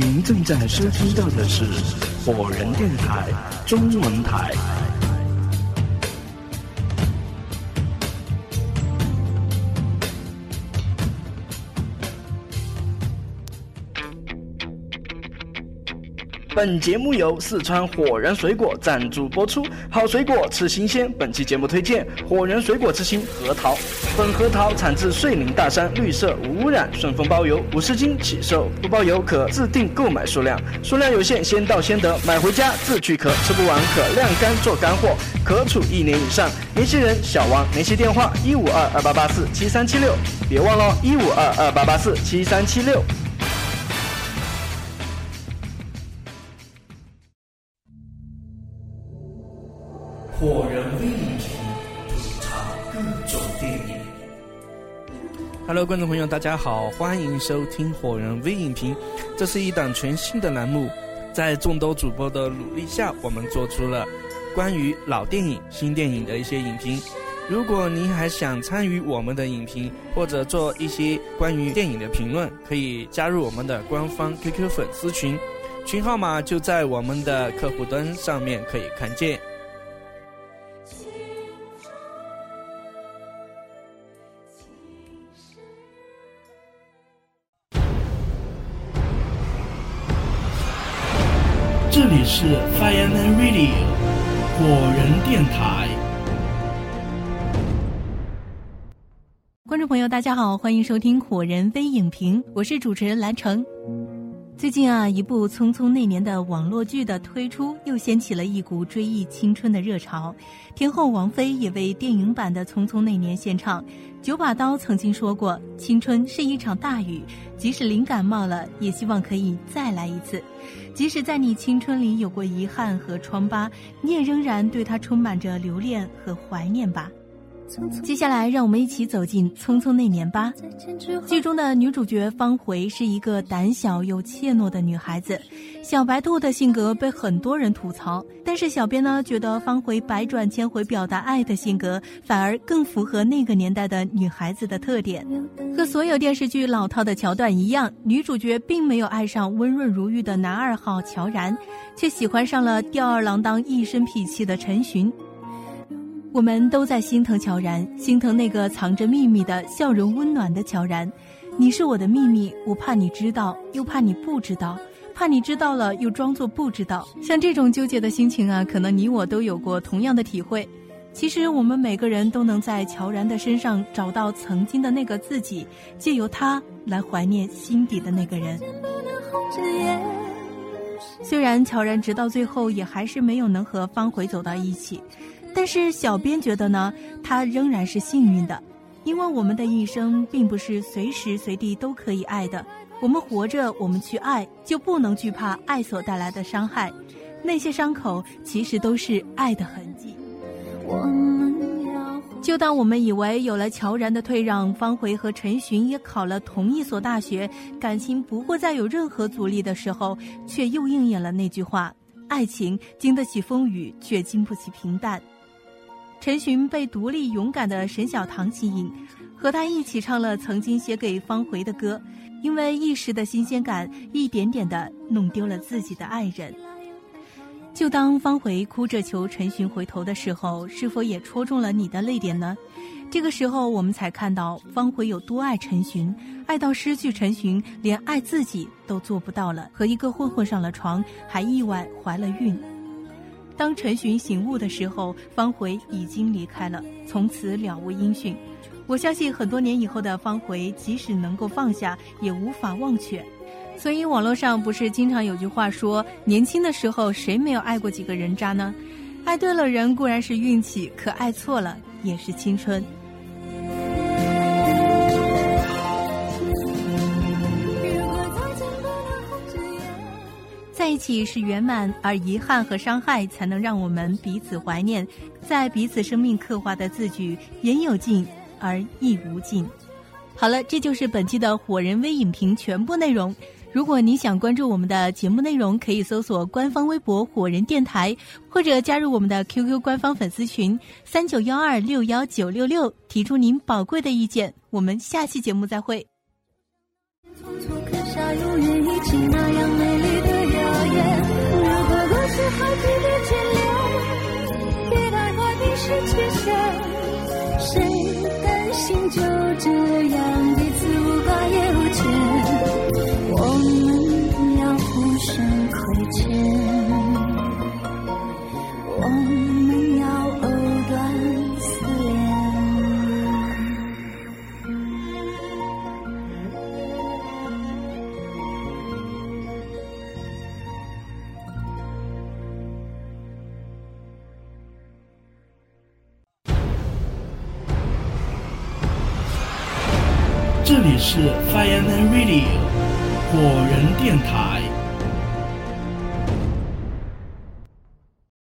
您正在收听到的是火人电台中文台。本节目由四川火人水果赞助播出，好水果吃新鲜。本期节目推荐火人水果之星核桃，本核桃产自遂宁大山，绿色无污染，顺丰包邮，五十斤起售，不包邮可自定购买数量，数量有限，先到先得。买回家自去壳，吃不完可晾干做干货，可储一年以上。联系人小王，联系电话一五二二八八四七三七六，别忘了，一五二二八八四七三七六。火人微影评吐槽各种电影。Hello，观众朋友，大家好，欢迎收听火人微影评。这是一档全新的栏目，在众多主播的努力下，我们做出了关于老电影、新电影的一些影评。如果您还想参与我们的影评，或者做一些关于电影的评论，可以加入我们的官方 QQ 粉丝群，群号码就在我们的客户端上面可以看见。这里是 Fireman Radio 火人电台。观众朋友，大家好，欢迎收听火人微影评，我是主持人蓝成。最近啊，一部《匆匆那年》的网络剧的推出，又掀起了一股追忆青春的热潮。天后王菲也为电影版的《匆匆那年》献唱。九把刀曾经说过：“青春是一场大雨，即使淋感冒了，也希望可以再来一次。即使在你青春里有过遗憾和疮疤，你也仍然对它充满着留恋和怀念吧。”接下来，让我们一起走进《匆匆那年》吧。剧中的女主角方茴是一个胆小又怯懦的女孩子，小白兔的性格被很多人吐槽。但是小编呢，觉得方茴百转千回表达爱的性格，反而更符合那个年代的女孩子的特点。和所有电视剧老套的桥段一样，女主角并没有爱上温润如玉的男二号乔然，却喜欢上了吊儿郎当、一身痞气的陈寻。我们都在心疼乔然，心疼那个藏着秘密的笑容温暖的乔然。你是我的秘密，我怕你知道，又怕你不知道，怕你知道了又装作不知道。像这种纠结的心情啊，可能你我都有过同样的体会。其实我们每个人都能在乔然的身上找到曾经的那个自己，借由他来怀念心底的那个人。虽然乔然直到最后也还是没有能和方茴走到一起。但是小编觉得呢，他仍然是幸运的，因为我们的一生并不是随时随地都可以爱的。我们活着，我们去爱，就不能惧怕爱所带来的伤害。那些伤口其实都是爱的痕迹。就当我们以为有了乔然的退让，方茴和陈寻也考了同一所大学，感情不会再有任何阻力的时候，却又应验了那句话：爱情经得起风雨，却经不起平淡。陈寻被独立勇敢的沈小棠吸引，和他一起唱了曾经写给方茴的歌，因为一时的新鲜感，一点点的弄丢了自己的爱人。就当方茴哭着求陈寻回头的时候，是否也戳中了你的泪点呢？这个时候，我们才看到方茴有多爱陈寻，爱到失去陈寻，连爱自己都做不到了，和一个混混上了床，还意外怀了孕。当陈寻醒悟的时候，方茴已经离开了，从此了无音讯。我相信很多年以后的方茴，即使能够放下，也无法忘却。所以网络上不是经常有句话说：“年轻的时候谁没有爱过几个人渣呢？”爱对了人固然是运气，可爱错了也是青春。在一起是圆满，而遗憾和伤害才能让我们彼此怀念。在彼此生命刻画的字句，言有尽而意无尽。好了，这就是本期的火人微影评全部内容。如果你想关注我们的节目内容，可以搜索官方微博“火人电台”，或者加入我们的 QQ 官方粉丝群三九幺二六幺九六六，提出您宝贵的意见。我们下期节目再会。匆匆刻下永远一起那样美丽的如果过去还值得眷恋，别太快冰释前嫌。谁甘心就这样彼此无挂也无牵？我们要互相亏欠。这里是 Fireman Radio 火人电台。